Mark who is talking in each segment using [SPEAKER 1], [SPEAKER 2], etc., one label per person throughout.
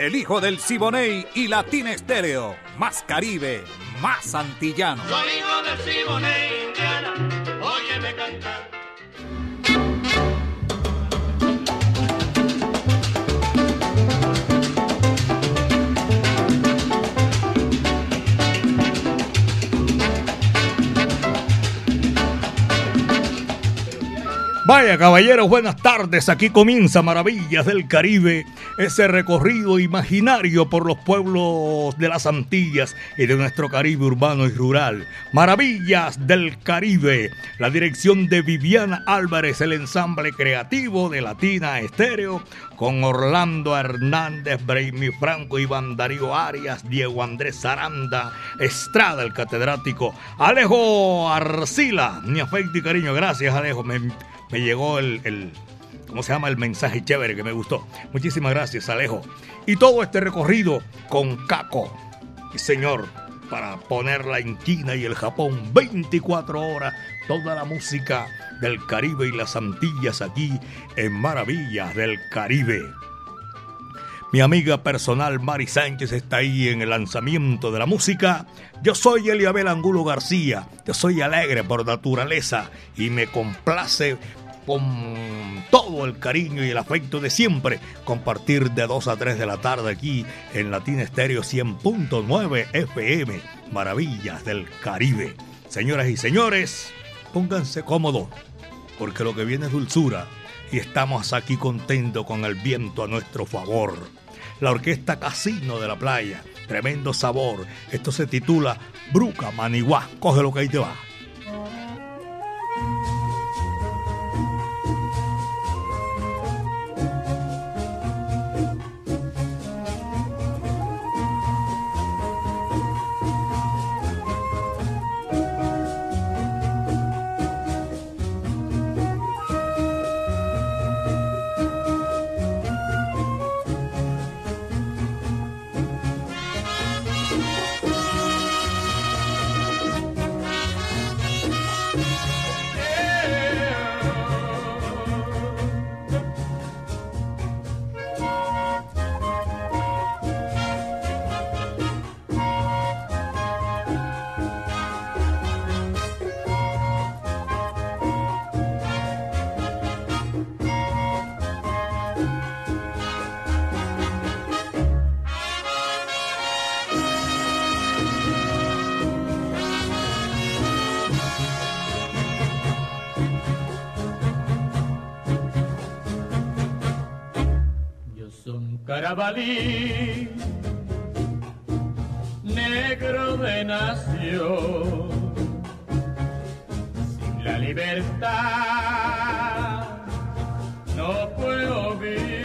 [SPEAKER 1] El hijo del Siboney y Latina Estéreo. Más Caribe, más antillano.
[SPEAKER 2] Soy hijo del Siboney,
[SPEAKER 3] Vaya caballeros, buenas tardes. Aquí comienza Maravillas del Caribe, ese recorrido imaginario por los pueblos de las Antillas y de nuestro Caribe urbano y rural. Maravillas del Caribe, la dirección de Viviana Álvarez, el ensamble creativo de Latina Estéreo, con Orlando Hernández, Braimi Franco, Iván Darío Arias, Diego Andrés Zaranda, Estrada, el catedrático, Alejo Arcila, mi afecto y cariño. Gracias, Alejo. Me me llegó el, ¿cómo se llama? El mensaje chévere que me gustó. Muchísimas gracias, Alejo. Y todo este recorrido con Caco. Señor, para poner la inquina y el Japón 24 horas, toda la música del Caribe y las Antillas aquí en Maravillas del Caribe. Mi amiga personal Mari Sánchez está ahí en el lanzamiento de la música. Yo soy Eliabel Angulo García. Yo soy alegre por naturaleza y me complace con todo el cariño y el afecto de siempre, compartir de 2 a 3 de la tarde aquí en Latina Estéreo 100.9 FM, Maravillas del Caribe. Señoras y señores, pónganse cómodos, porque lo que viene es dulzura y estamos aquí contentos con el viento a nuestro favor. La orquesta Casino de la Playa, tremendo sabor. Esto se titula Bruca Maniguá. Coge lo que ahí te va.
[SPEAKER 2] me.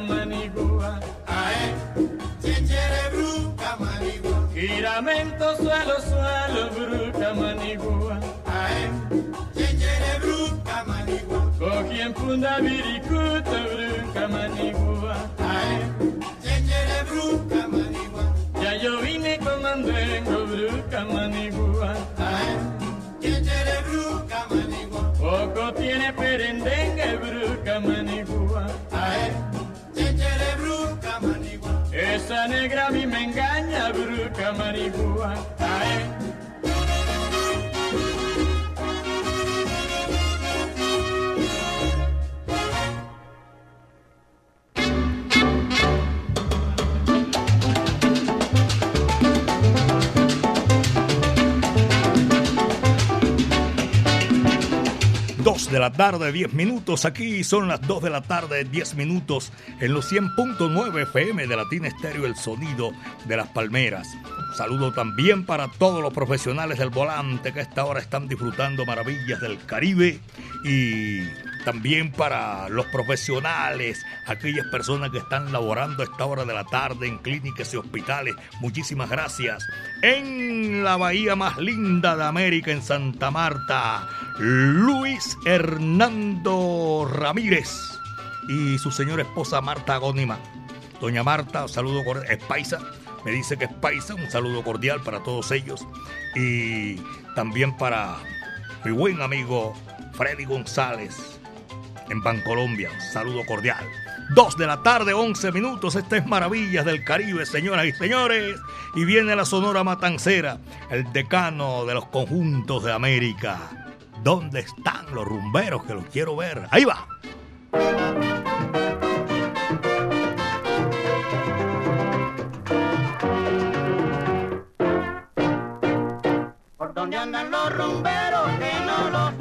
[SPEAKER 2] Manigua, ae, chenjere bruca manigua, giramento suelo suelo Chenye mpunda biri kutavruka manigua. Ae,
[SPEAKER 4] chenye bruka manigua.
[SPEAKER 2] Ya yo vine comandengo bruka manigua.
[SPEAKER 4] Ae, chenye bruka manigua.
[SPEAKER 2] Poco tiene perendengue bruca manigua.
[SPEAKER 4] Ae, chenye bruka manigua.
[SPEAKER 2] Esa negra a mí me
[SPEAKER 4] engaña bruca manigua. Ae,
[SPEAKER 3] Dos de la tarde, 10 minutos. Aquí son las 2 de la tarde, 10 minutos en los 100.9 FM de Latina Estéreo, el sonido de las palmeras. Saludo también para todos los profesionales del volante que a esta hora están disfrutando maravillas del Caribe y también para los profesionales, aquellas personas que están laborando a esta hora de la tarde en clínicas y hospitales. Muchísimas gracias. En la bahía más linda de América, en Santa Marta, Luis Hernando Ramírez y su señora esposa Marta Agónima. Doña Marta, saludo cordial, es paisa, me dice que es paisa, un saludo cordial para todos ellos y también para mi buen amigo Freddy González en Bancolombia, saludo cordial. Dos de la tarde, 11 minutos. Esta es Maravillas del Caribe, señoras y señores. Y viene la Sonora Matancera, el decano de los conjuntos de América. ¿Dónde están los rumberos que los quiero ver? Ahí va.
[SPEAKER 5] Por donde andan los rumberos que no los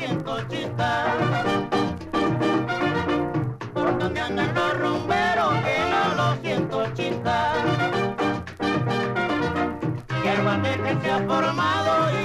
[SPEAKER 5] Que se ha formado y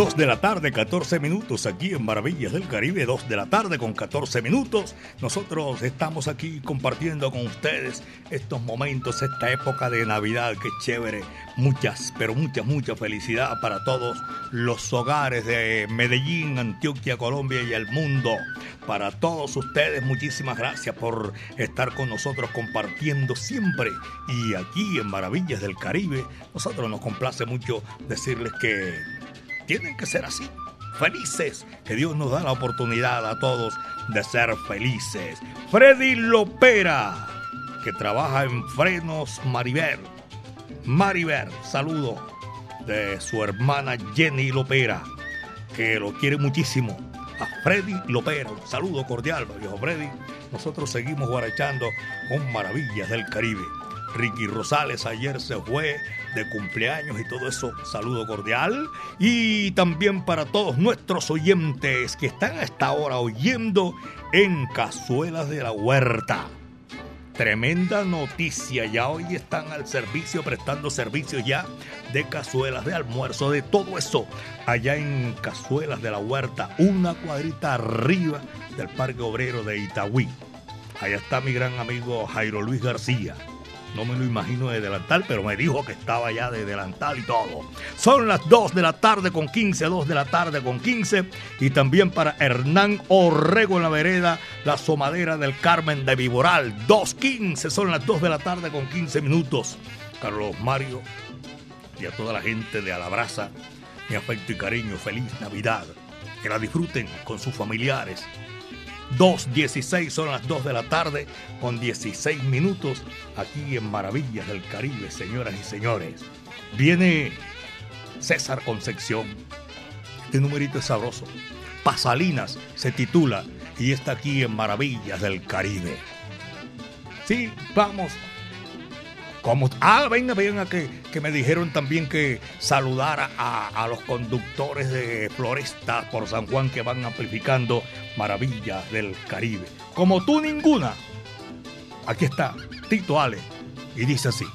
[SPEAKER 3] 2 de la tarde, 14 minutos aquí en Maravillas del Caribe, 2 de la tarde con 14 minutos. Nosotros estamos aquí compartiendo con ustedes estos momentos, esta época de Navidad, que chévere. Muchas, pero muchas, mucha felicidad para todos los hogares de Medellín, Antioquia, Colombia y el mundo. Para todos ustedes, muchísimas gracias por estar con nosotros compartiendo siempre. Y aquí en Maravillas del Caribe, nosotros nos complace mucho decirles que tienen que ser así. Felices, que Dios nos da la oportunidad a todos de ser felices. Freddy Lopera, que trabaja en Frenos Mariver. Mariver, saludo de su hermana Jenny Lopera, que lo quiere muchísimo. a Freddy Lopera. Un saludo cordial, viejo Freddy. Nosotros seguimos guarachando con maravillas del Caribe. Ricky Rosales ayer se fue de cumpleaños y todo eso. Saludo cordial. Y también para todos nuestros oyentes que están a esta hora oyendo en Cazuelas de la Huerta. Tremenda noticia, ya hoy están al servicio, prestando servicios ya de cazuelas de almuerzo, de todo eso, allá en Cazuelas de la Huerta, una cuadrita arriba del Parque Obrero de Itagüí. Allá está mi gran amigo Jairo Luis García. No me lo imagino de delantal, pero me dijo que estaba ya de delantal y todo. Son las 2 de la tarde con 15, 2 de la tarde con 15. Y también para Hernán Orrego en la vereda, la somadera del Carmen de Viboral. 2.15, son las 2 de la tarde con 15 minutos. Carlos Mario y a toda la gente de Alabraza, mi afecto y cariño, feliz Navidad. Que la disfruten con sus familiares 2.16 son las 2 de la tarde con 16 minutos aquí en Maravillas del Caribe, señoras y señores. Viene César Concepción. Este numerito es sabroso. Pasalinas se titula y está aquí en Maravillas del Caribe. Sí, vamos como, ah, venga, venga, que, que me dijeron también que saludara a, a, los conductores de Floresta por San Juan que van amplificando maravillas del Caribe. Como tú ninguna. Aquí está Tito Ale y dice así.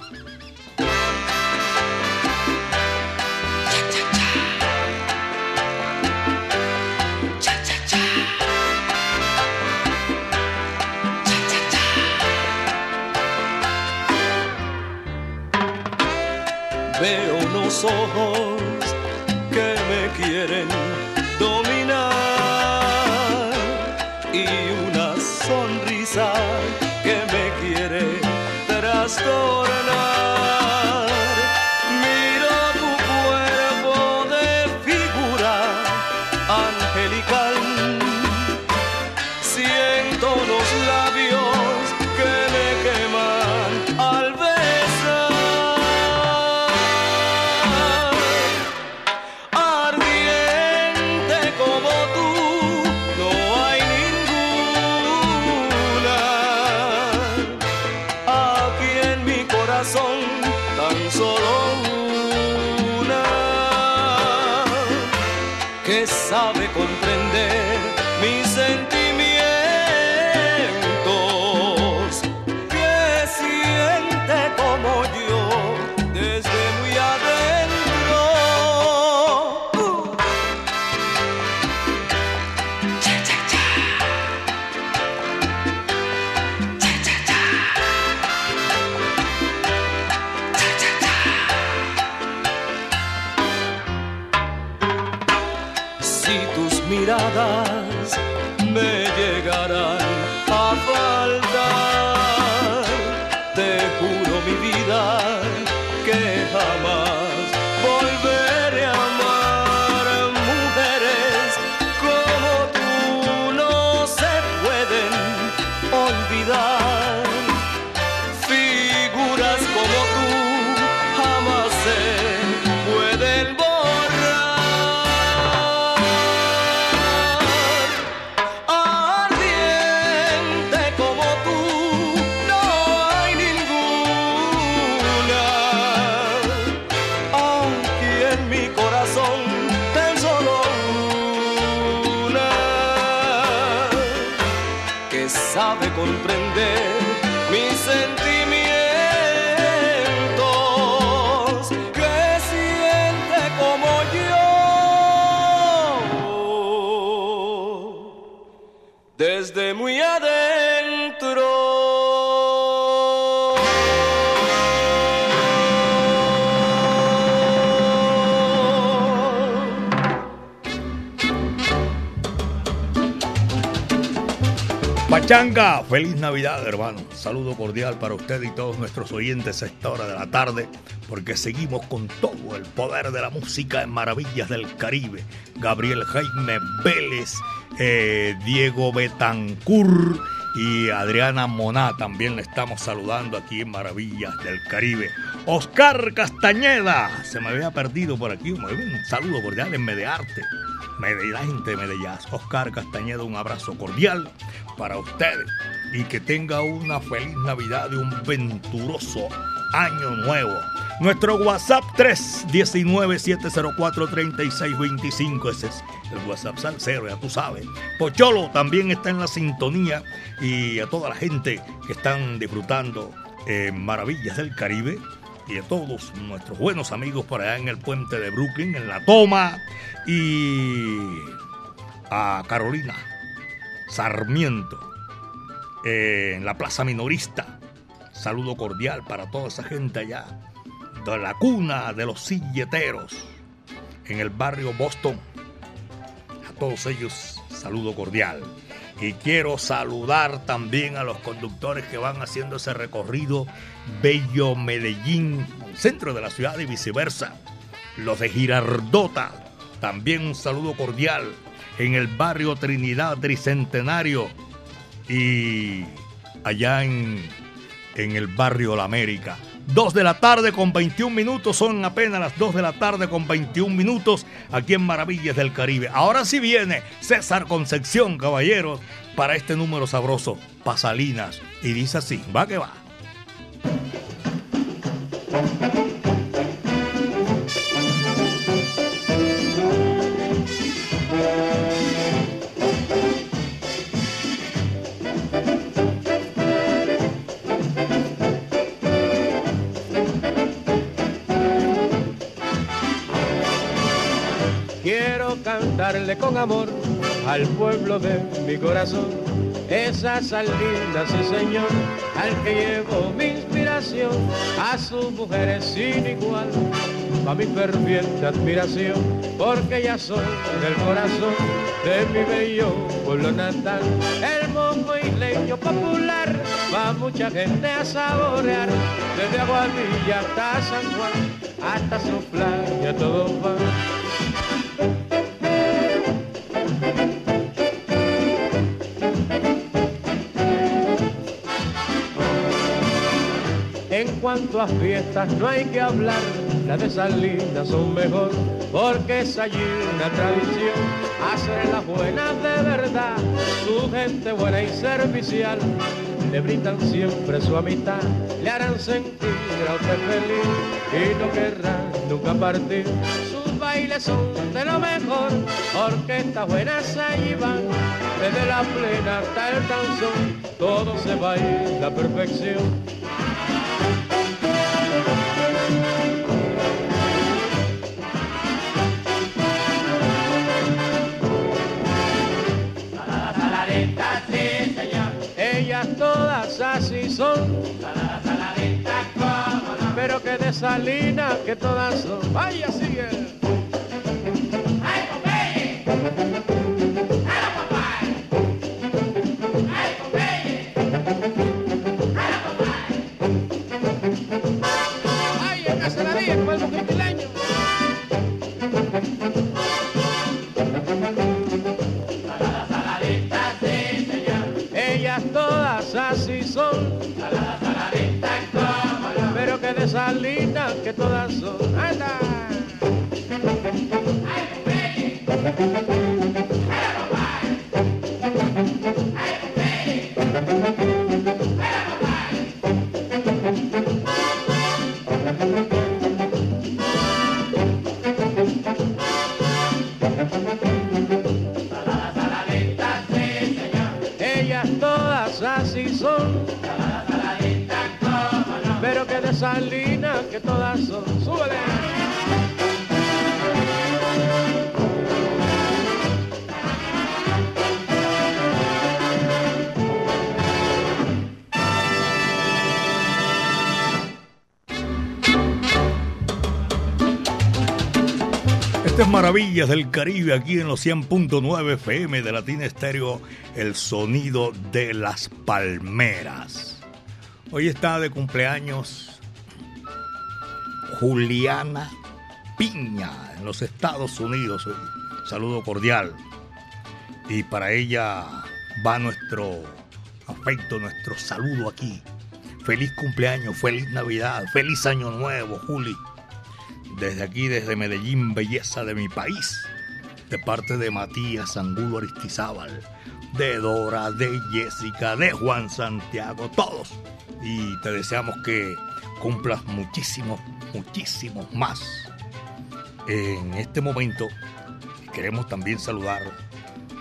[SPEAKER 3] Feliz Navidad, hermano. Saludo cordial para usted y todos nuestros oyentes a esta hora de la tarde, porque seguimos con todo el poder de la música en Maravillas del Caribe. Gabriel Jaime Vélez, eh, Diego Betancur y Adriana Moná también le estamos saludando aquí en Maravillas del Caribe. Oscar Castañeda, se me había perdido por aquí, un saludo cordial en Medearte. la gente de Medellín. Oscar Castañeda, un abrazo cordial para ustedes y que tenga una feliz Navidad y un venturoso año nuevo. Nuestro WhatsApp 319-704-3625. Ese es el WhatsApp Salcero, ya tú sabes. Pocholo también está en la sintonía y a toda la gente que están disfrutando eh, Maravillas del Caribe y a todos nuestros buenos amigos por allá en el puente de Brooklyn, en La Toma y a Carolina Sarmiento en la Plaza Minorista. Saludo cordial para toda esa gente allá de la cuna de los silleteros en el barrio Boston. A todos ellos, saludo cordial. Y quiero saludar también a los conductores que van haciendo ese recorrido Bello Medellín, centro de la ciudad y viceversa. Los de Girardota, también un saludo cordial en el barrio Trinidad Tricentenario y allá en, en el barrio La América. 2 de la tarde con 21 minutos, son apenas las 2 de la tarde con 21 minutos aquí en Maravillas del Caribe. Ahora sí viene César Concepción, caballeros, para este número sabroso, Pasalinas. Y dice así, va que va.
[SPEAKER 6] Con amor al pueblo de mi corazón. Esa salida, sí señor, al que llevo mi inspiración, a sus mujeres sin igual, a mi ferviente admiración, porque ya son del corazón de mi bello pueblo natal, el mongo leño popular, va mucha gente a saborear, desde Aguadilla hasta San Juan, hasta su playa todo va cuanto a fiestas no hay que hablar, las de Salinas son mejor, porque es allí una tradición, hacer las buenas de verdad, su gente buena y servicial, le brindan siempre su amistad, le harán sentir a usted feliz y no querrá nunca partir. Sus bailes son de lo mejor, orquestas buenas allí van, desde la plena hasta el danzón, todo se baila a perfección. Pero que de salina que todas son. Vaya, sigue. salinas
[SPEAKER 3] del Caribe aquí en los 100.9 FM de Latina Estéreo, el sonido de las palmeras. Hoy está de cumpleaños Juliana Piña en los Estados Unidos. Saludo cordial. Y para ella va nuestro afecto, nuestro saludo aquí. Feliz cumpleaños, feliz Navidad, feliz Año Nuevo, Juli. Desde aquí, desde Medellín, belleza de mi país. de parte de Matías Angulo Aristizábal, de Dora, de Jessica, de Juan Santiago, todos. Y te deseamos que cumplas muchísimos, muchísimos más. En este momento queremos también saludar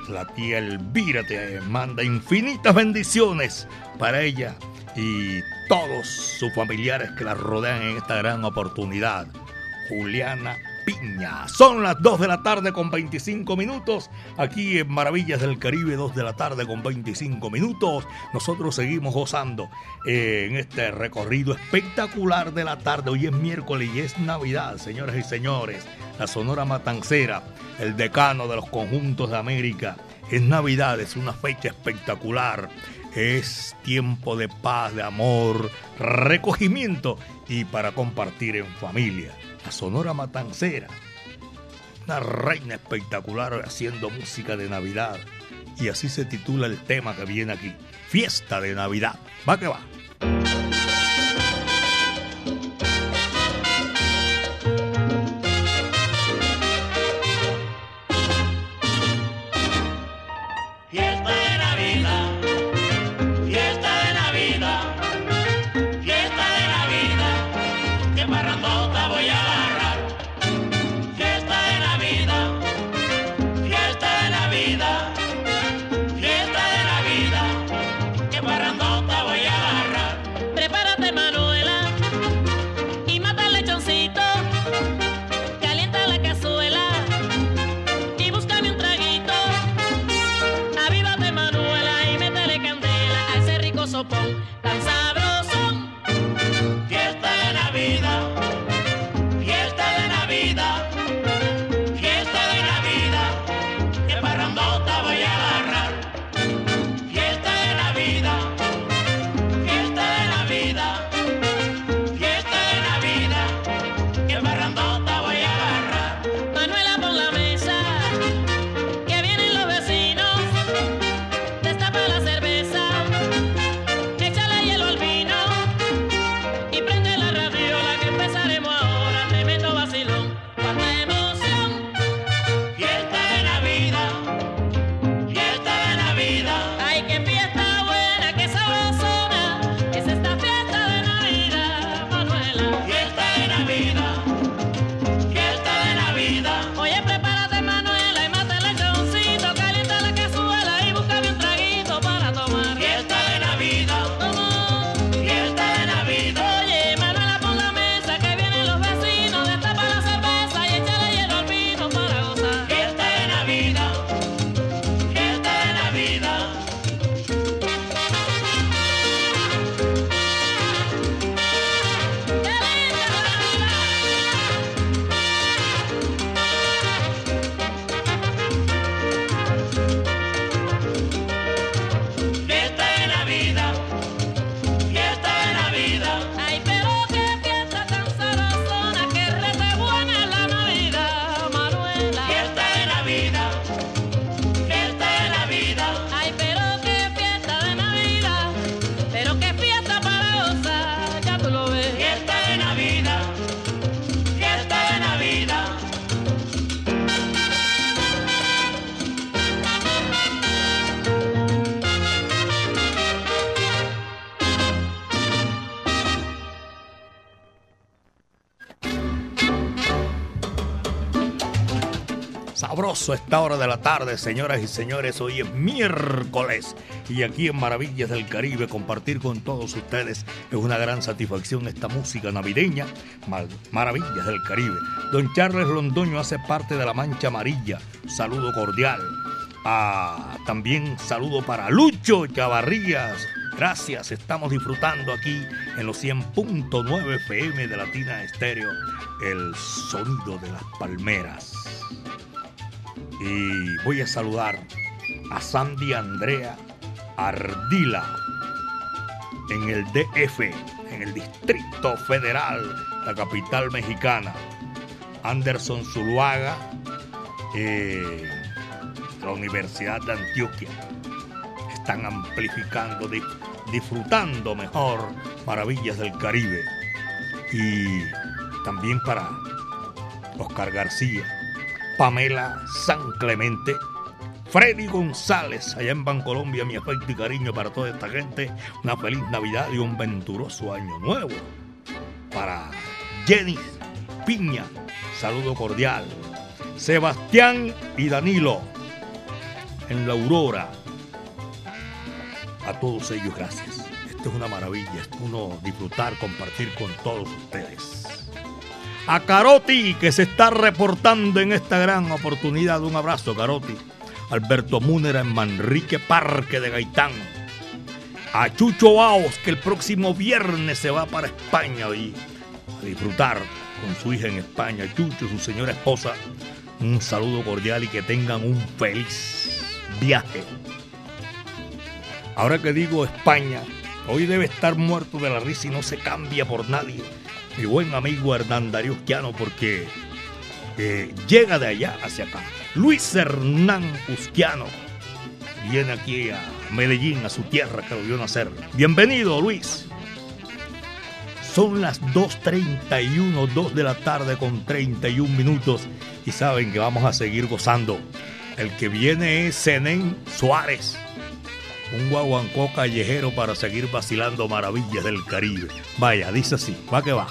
[SPEAKER 3] la tía Elvira te manda infinitas bendiciones para ella y todos sus familiares que la rodean en esta gran oportunidad. Juliana Piña. Son las 2 de la tarde con 25 minutos. Aquí en Maravillas del Caribe, 2 de la tarde con 25 minutos. Nosotros seguimos gozando eh, en este recorrido espectacular de la tarde. Hoy es miércoles y es Navidad, señoras y señores. La Sonora Matancera, el decano de los conjuntos de América. Es Navidad, es una fecha espectacular. Es tiempo de paz, de amor, recogimiento y para compartir en familia la Sonora Matancera. Una reina espectacular haciendo música de Navidad. Y así se titula el tema que viene aquí. Fiesta de Navidad. Va que va. A esta hora de la tarde, señoras y señores. Hoy es miércoles y aquí en Maravillas del Caribe compartir con todos ustedes es una gran satisfacción esta música navideña, Maravillas del Caribe. Don Charles Londoño hace parte de la Mancha Amarilla. Saludo cordial. Ah, también saludo para Lucho Chavarrías. Gracias, estamos disfrutando aquí en los 100.9 FM de Latina Estéreo, el sonido de las palmeras. Y voy a saludar a Sandy Andrea Ardila en el DF, en el Distrito Federal, la capital mexicana. Anderson Zuluaga, eh, la Universidad de Antioquia. Están amplificando, disfrutando mejor maravillas del Caribe. Y también para Oscar García, Pamela San Clemente, Freddy González, allá en Bancolombia, mi afecto y cariño para toda esta gente. Una feliz Navidad y un venturoso año nuevo. Para Jenny Piña, saludo cordial. Sebastián y Danilo, en la Aurora. A todos ellos, gracias. Esto es una maravilla, es uno disfrutar, compartir con todos ustedes. A Caroti, que se está reportando en esta gran oportunidad. Un abrazo, Caroti. Alberto Múnera en Manrique Parque de Gaitán. A Chucho Baos, que el próximo viernes se va para España y a disfrutar con su hija en España. Chucho, su señora esposa. Un saludo cordial y que tengan un feliz viaje. Ahora que digo España, hoy debe estar muerto de la risa y no se cambia por nadie. Mi buen amigo Hernán Darío porque eh, llega de allá hacia acá. Luis Hernán Usquiano viene aquí a Medellín, a su tierra que lo vio nacer. Bienvenido, Luis. Son las 2.31, 2 de la tarde con 31 minutos y saben que vamos a seguir gozando. El que viene es Zenén Suárez, un guaguancó callejero para seguir vacilando maravillas del Caribe. Vaya, dice así, va que va.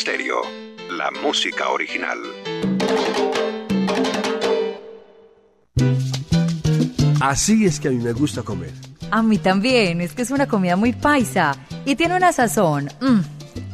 [SPEAKER 7] Stereo, la música original.
[SPEAKER 8] Así es que a mí me gusta comer.
[SPEAKER 9] A mí también, es que es una comida muy paisa y tiene una sazón, mm,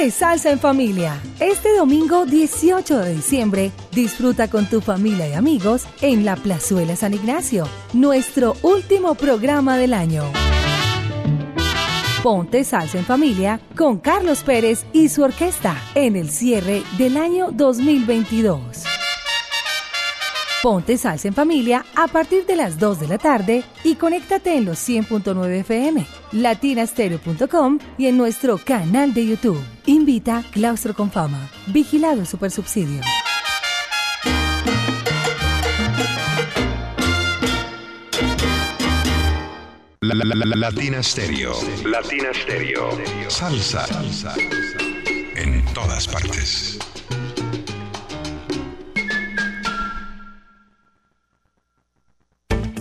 [SPEAKER 10] Ponte salsa en familia. Este domingo 18 de diciembre, disfruta con tu familia y amigos en la Plazuela San Ignacio, nuestro último programa del año. Ponte salsa en familia con Carlos Pérez y su orquesta en el cierre del año 2022. Ponte salsa en familia a partir de las 2 de la tarde y conéctate en los 100.9 FM, latinastereo.com y en nuestro canal de YouTube. Invita Claustro con Fama. Vigilado Supersubsidio.
[SPEAKER 7] La, la, la, la, Latina Stereo. Latina Stereo. Salsa. Salsa. En todas partes.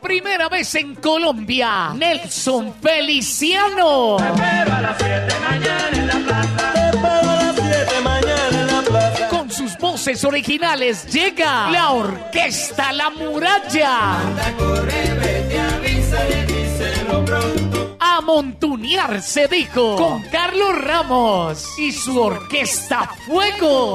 [SPEAKER 11] Primera vez en Colombia, Nelson Feliciano.
[SPEAKER 12] Te espero a las 7 mañana en la plaza. Te espero a las 7 mañana en la plaza.
[SPEAKER 11] Con sus voces originales llega la orquesta La Muralla. A montunear se dijo con Carlos Ramos y su orquesta Fuego.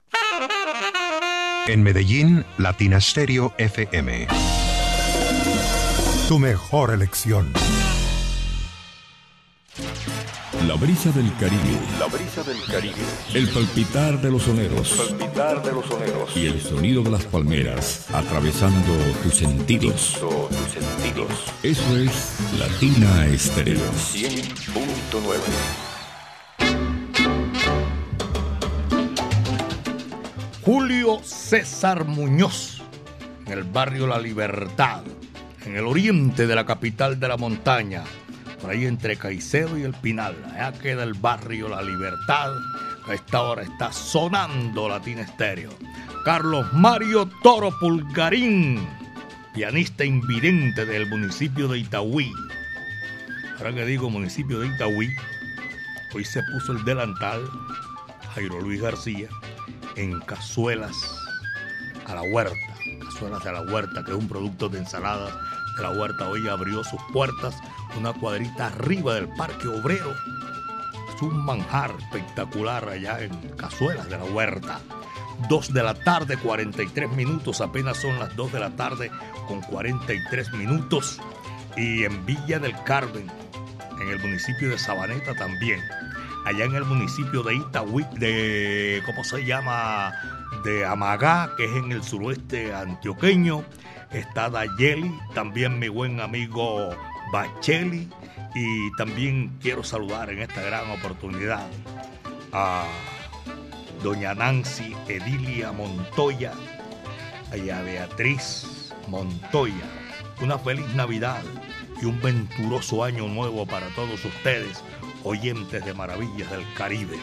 [SPEAKER 7] En Medellín, Latina Stereo FM. Tu mejor elección.
[SPEAKER 13] La brisa del Caribe.
[SPEAKER 7] La brisa del Caribe.
[SPEAKER 13] El palpitar de los soneros.
[SPEAKER 7] El palpitar de los soneros.
[SPEAKER 13] Y el sonido de las palmeras atravesando tus sentidos.
[SPEAKER 7] tus sentidos.
[SPEAKER 13] Eso es Latina Estéreo.
[SPEAKER 7] 100.9.
[SPEAKER 3] César Muñoz, en el barrio La Libertad, en el oriente de la capital de la montaña, por ahí entre Caicedo y El Pinal. Allá queda el barrio La Libertad, a esta hora está sonando Latina Estéreo. Carlos Mario Toro Pulgarín, pianista invidente del municipio de Itaúí. Ahora que digo municipio de Itaúí, hoy se puso el delantal Jairo Luis García en cazuelas a la huerta, cazuelas de la huerta, que es un producto de ensaladas de la huerta. Hoy abrió sus puertas una cuadrita arriba del Parque Obrero. Es un manjar espectacular allá en cazuelas de la huerta. 2 de la tarde, 43 minutos, apenas son las 2 de la tarde con 43 minutos. Y en Villa del Carmen, en el municipio de Sabaneta también allá en el municipio de Itaúí, de, ¿cómo se llama? De Amagá, que es en el suroeste antioqueño. Está Dayeli, también mi buen amigo Bacheli. Y también quiero saludar en esta gran oportunidad a doña Nancy Edilia Montoya y a Beatriz Montoya. Una feliz Navidad y un venturoso año nuevo para todos ustedes oyentes de Maravillas del Caribe.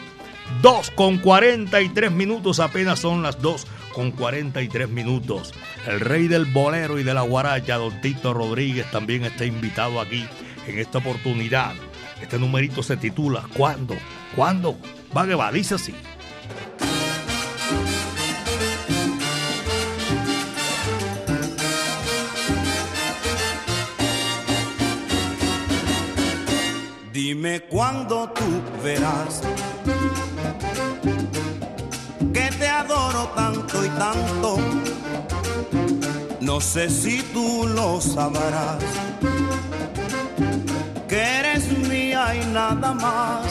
[SPEAKER 3] 2 con 43 minutos, apenas son las 2 con 43 minutos. El rey del bolero y de la guaracha, don Tito Rodríguez, también está invitado aquí en esta oportunidad. Este numerito se titula ¿Cuándo? ¿Cuándo? Va que va, dice así.
[SPEAKER 14] Dime cuándo tú verás tanto y tanto. No sé si tú lo sabrás, que eres mía y nada más.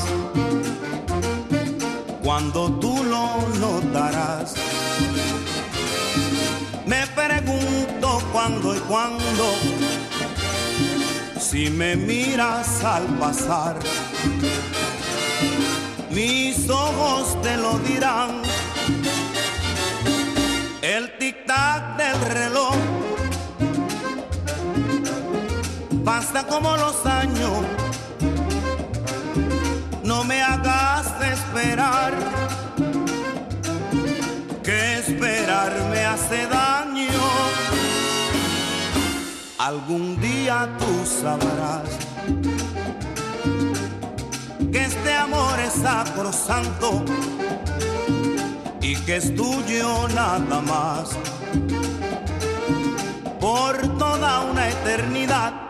[SPEAKER 14] Cuando tú lo notarás, me pregunto cuándo y cuándo si me miras al pasar, mis ojos te lo dirán. Tic-tac del reloj. Pasa como los años. No me hagas esperar, que esperar me hace daño. Algún día tú sabrás que este amor es sacrosanto y que es tuyo nada más por toda una eternidad.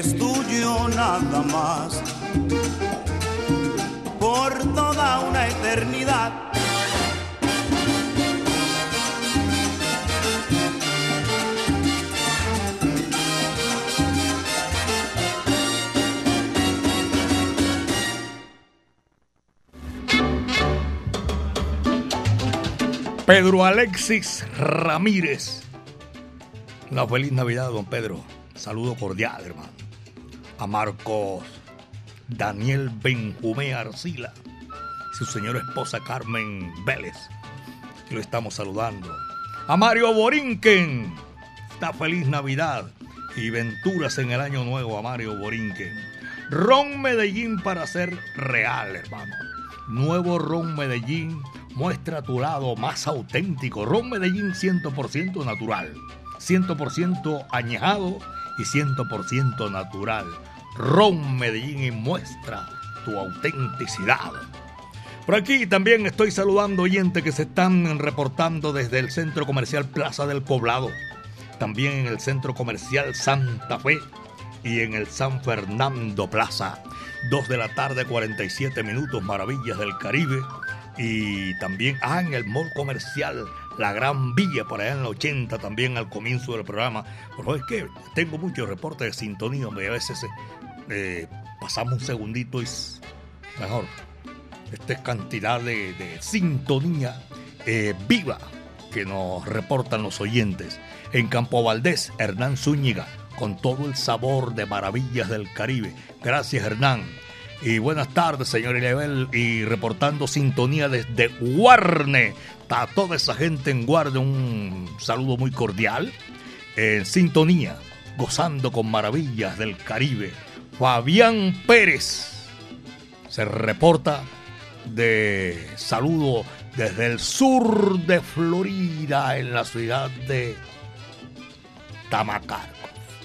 [SPEAKER 14] es tuyo nada más. Por toda una eternidad.
[SPEAKER 3] Pedro Alexis Ramírez. Una feliz Navidad, don Pedro. Saludo cordial, hermano. A Marcos Daniel Benjumé Arcila. Su señora esposa Carmen Vélez. Y lo estamos saludando. A Mario Borinquen. Esta feliz Navidad y venturas en el año nuevo a Mario Borinquen. Ron Medellín para ser real, hermano. Nuevo Ron Medellín muestra tu lado más auténtico. Ron Medellín 100% natural, 100% añejado y 100% natural. Ron Medellín y muestra tu autenticidad. Por aquí también estoy saludando oyentes que se están reportando desde el Centro Comercial Plaza del Poblado, también en el Centro Comercial Santa Fe y en el San Fernando Plaza. 2 de la tarde, 47 minutos, Maravillas del Caribe. Y también, ah, en el Mall Comercial La Gran Villa, por allá en la 80, también al comienzo del programa. Pero es que tengo muchos reportes de sintonía, a veces eh, pasamos un segundito es mejor. Esta es cantidad de, de sintonía eh, viva que nos reportan los oyentes. En Campo Valdés, Hernán Zúñiga, con todo el sabor de maravillas del Caribe. Gracias, Hernán. Y buenas tardes, señor Ilebel. Y reportando sintonía desde Guarne. A toda esa gente en Guarne, un saludo muy cordial. En sintonía, gozando con maravillas del Caribe. Fabián Pérez se reporta de saludo desde el sur de Florida, en la ciudad de Tamacar,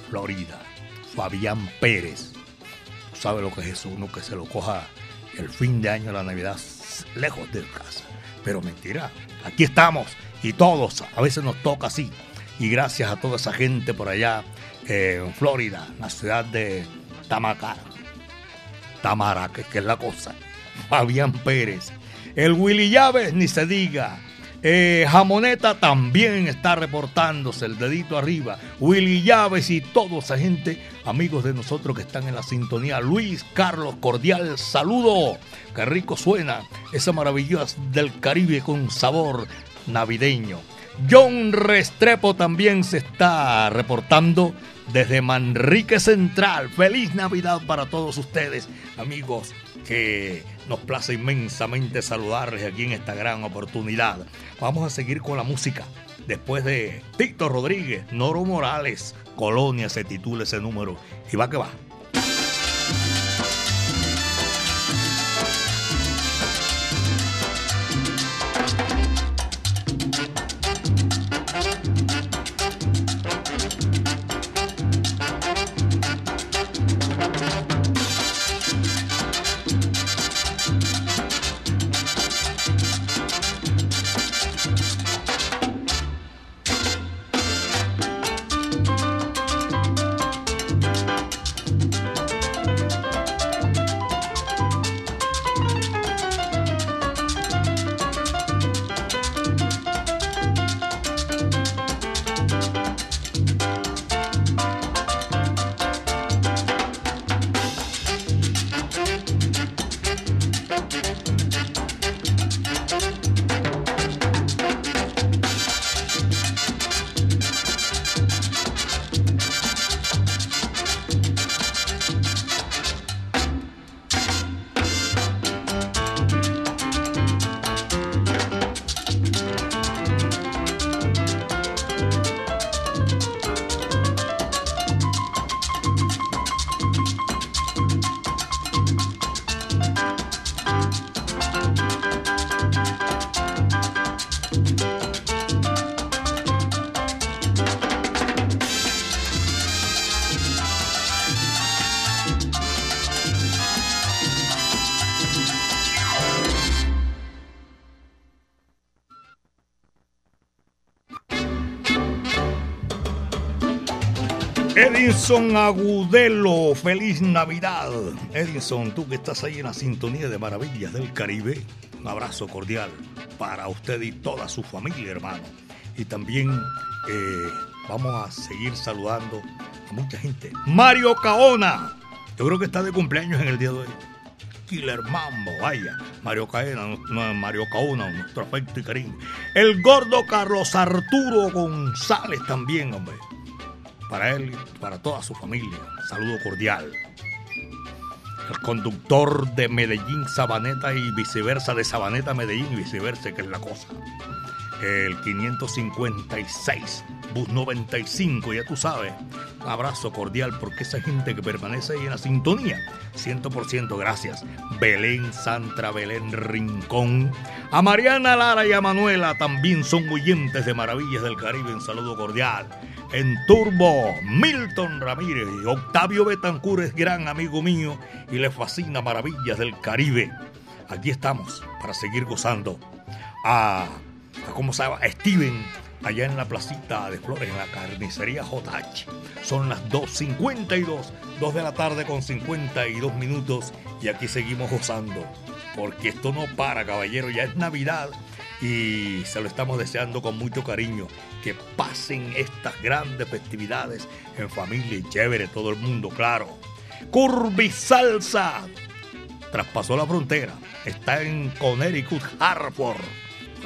[SPEAKER 3] Florida. Fabián Pérez. ¿Sabe lo que es eso? Uno que se lo coja el fin de año, la Navidad, lejos de casa. Pero mentira, aquí estamos y todos, a veces nos toca así. Y gracias a toda esa gente por allá eh, en Florida, la ciudad de Tamacar. Tamara, que, que es la cosa. Fabián Pérez. El Willy Llaves, ni se diga. Eh, Jamoneta también está reportándose, el dedito arriba. Willy Llaves y toda esa gente, amigos de nosotros que están en la sintonía. Luis Carlos, cordial saludo. Qué rico suena esa maravillosa del Caribe con sabor navideño. John Restrepo también se está reportando desde Manrique Central. Feliz Navidad para todos ustedes, amigos, que nos place inmensamente saludarles aquí en esta gran oportunidad. Vamos a seguir con la música. Después de Víctor Rodríguez, Noro Morales, Colonia se titula ese número. Y va que va. Edinson Agudelo, feliz Navidad. Edinson, tú que estás ahí en la sintonía de Maravillas del Caribe, un abrazo cordial para usted y toda su familia, hermano. Y también eh, vamos a seguir saludando a mucha gente. Mario Caona, yo creo que está de cumpleaños en el día de hoy. Killer Mambo, vaya, Mario Caena, Mario Caona, nuestro afecto y cariño. El gordo Carlos Arturo González también, hombre. Para él y para toda su familia, saludo cordial. El conductor de Medellín, Sabaneta y viceversa, de Sabaneta a Medellín y viceversa, que es la cosa. El 556, bus 95, ya tú sabes. Un abrazo cordial porque esa gente que permanece ahí en la sintonía. 100% gracias. Belén, Santra, Belén, Rincón. A Mariana Lara y a Manuela también son oyentes de Maravillas del Caribe. Un saludo cordial. En Turbo, Milton Ramírez y Octavio Betancur es gran amigo mío y le fascina Maravillas del Caribe. Aquí estamos para seguir gozando. A, a ¿cómo se llama? Steven allá en la placita de Flores, en la carnicería JH. Son las 2.52, 2 de la tarde con 52 minutos y aquí seguimos gozando. Porque esto no para, caballero, ya es Navidad y se lo estamos deseando con mucho cariño. Que pasen estas grandes festividades en familia y chévere, todo el mundo, claro. Curby Salsa traspasó la frontera, está en Connecticut, Hartford,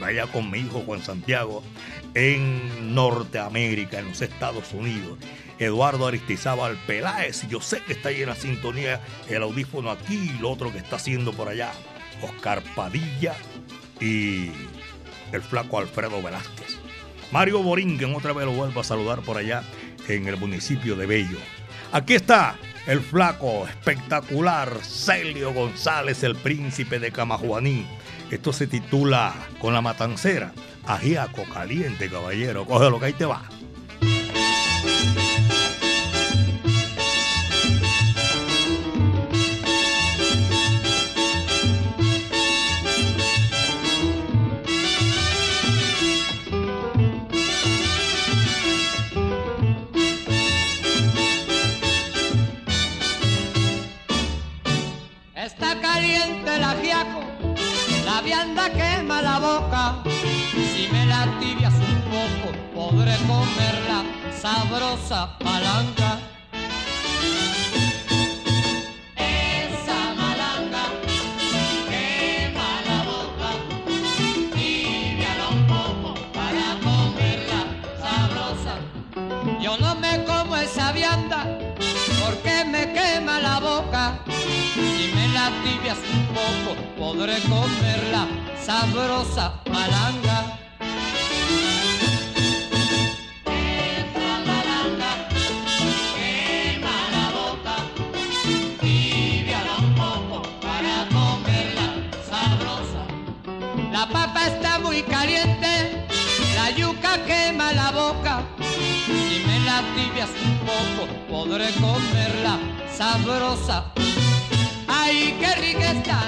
[SPEAKER 3] allá con mi hijo Juan Santiago en Norteamérica, en los Estados Unidos. Eduardo Aristizábal Peláez, yo sé que está ahí en la sintonía, el audífono aquí y lo otro que está haciendo por allá. Oscar Padilla y el flaco Alfredo Velázquez. Mario Borinquen, otra vez lo vuelvo a saludar por allá en el municipio de Bello. Aquí está el flaco espectacular Celio González, el príncipe de Camajuaní. Esto se titula Con la matancera. Ajiaco caliente, caballero. Coge lo que ahí te va.
[SPEAKER 15] Si me la tibias un poco, podré comerla sabrosa palanca. Esa malanga quema la boca, tibiala un poco para comerla sabrosa. Yo no me como esa vianda porque me quema la boca. Si me la tibias un poco, podré comerla sabrosa malanga. Esa malanga quema la boca, tibiala un poco para comerla sabrosa. La papa está muy caliente, la yuca quema la boca. Si me la tibias un poco, podré comerla sabrosa. ¡Ay, qué rica está!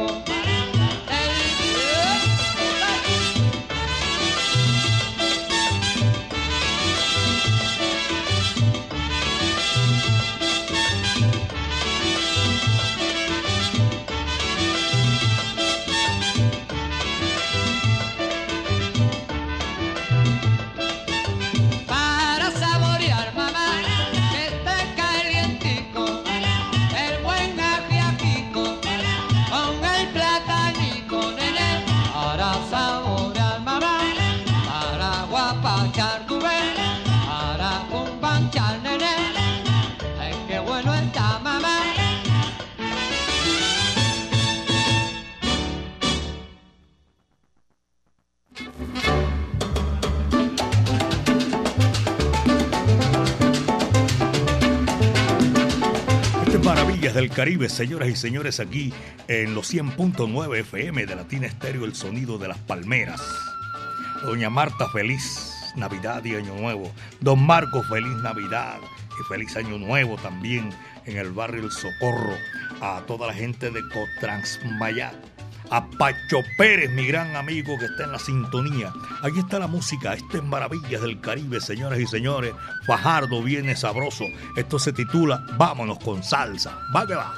[SPEAKER 3] Thank you. Del Caribe, señoras y señores, aquí en los 100.9 FM de Latina Estéreo, el sonido de las palmeras. Doña Marta, feliz Navidad y Año Nuevo. Don Marcos, feliz Navidad y feliz Año Nuevo también en el barrio El Socorro. A toda la gente de Cotransmayat, a Pacho Pérez, mi gran amigo que está en la sintonía. Aquí está la música, esto es Maravillas del Caribe, señoras y señores. Fajardo viene sabroso. Esto se titula Vámonos con salsa. Va que va.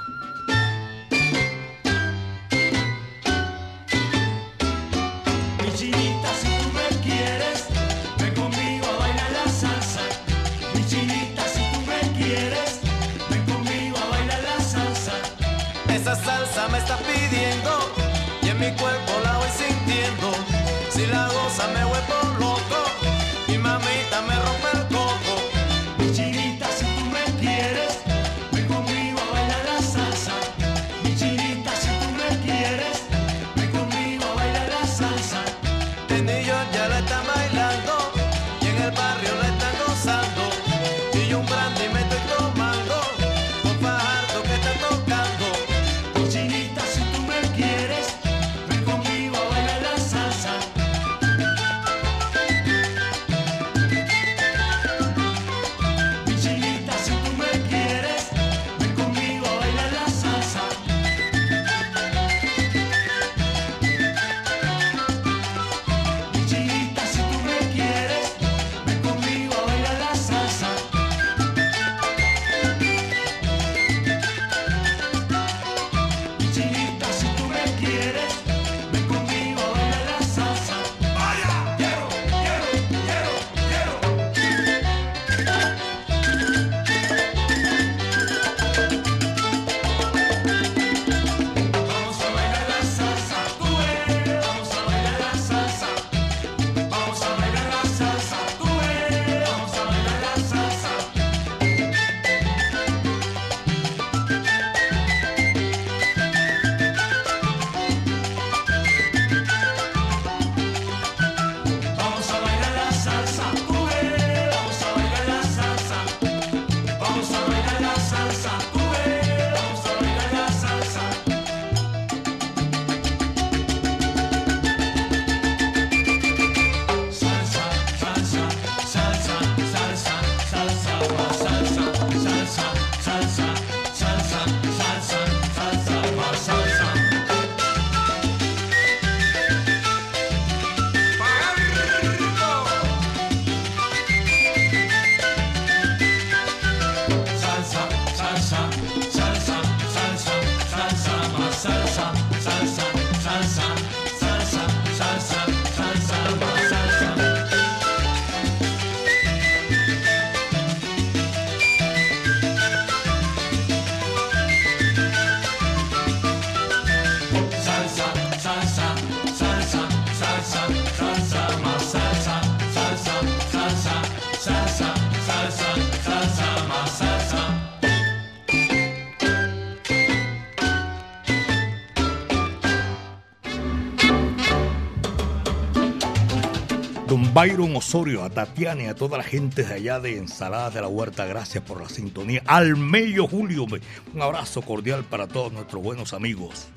[SPEAKER 3] Byron Osorio, a Tatiana y a toda la gente de allá de Ensaladas de la Huerta, gracias por la sintonía. Al Mello Julio, un abrazo cordial para todos nuestros buenos amigos.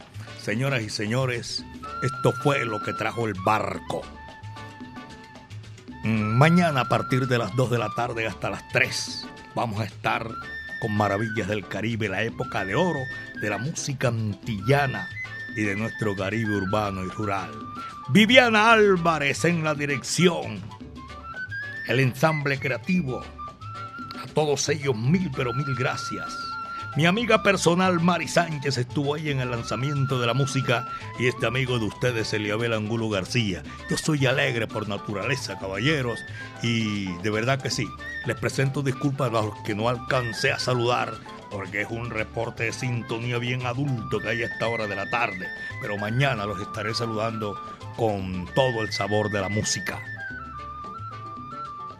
[SPEAKER 3] Señoras y señores, esto fue lo que trajo el barco. Mm, Mañana a partir de las 2 de la tarde hasta las 3 vamos a estar con Maravillas del Caribe, la época de oro de la música antillana y de nuestro Caribe urbano y rural. Viviana Álvarez en la dirección, el ensamble creativo. A todos ellos mil pero mil gracias. Mi amiga personal Mari Sánchez estuvo ahí en el lanzamiento de la música y este amigo de ustedes, Eliabel Angulo García. Yo soy alegre por naturaleza, caballeros, y de verdad que sí. Les presento disculpas a los que no alcancé a saludar porque es un reporte de sintonía bien adulto que hay a esta hora de la tarde. Pero mañana los estaré saludando con todo el sabor de la música.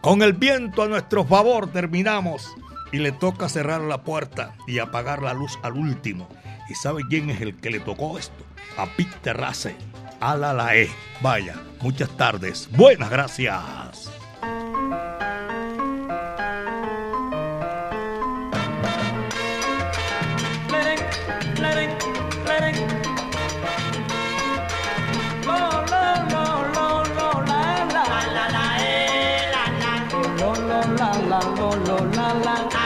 [SPEAKER 3] Con el viento a nuestro favor terminamos y le toca cerrar la puerta y apagar la luz al último. ¿Y sabe quién es el que le tocó esto? A Pete Terrace, a la la E. Vaya, muchas tardes. Buenas gracias.
[SPEAKER 5] la, lo, lo, la, la.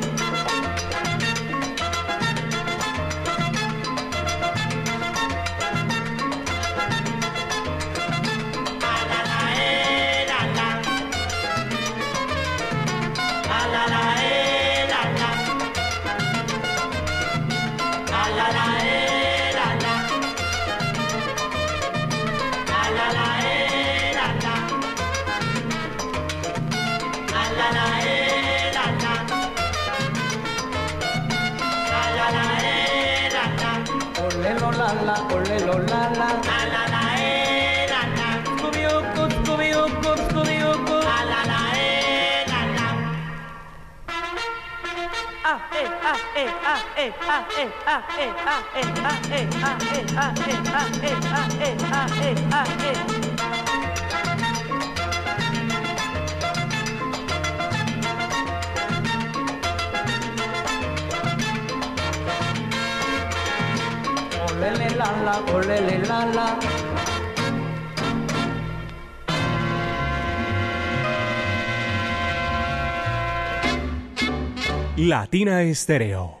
[SPEAKER 5] Olele la la, olele la la.
[SPEAKER 16] Latina Estéreo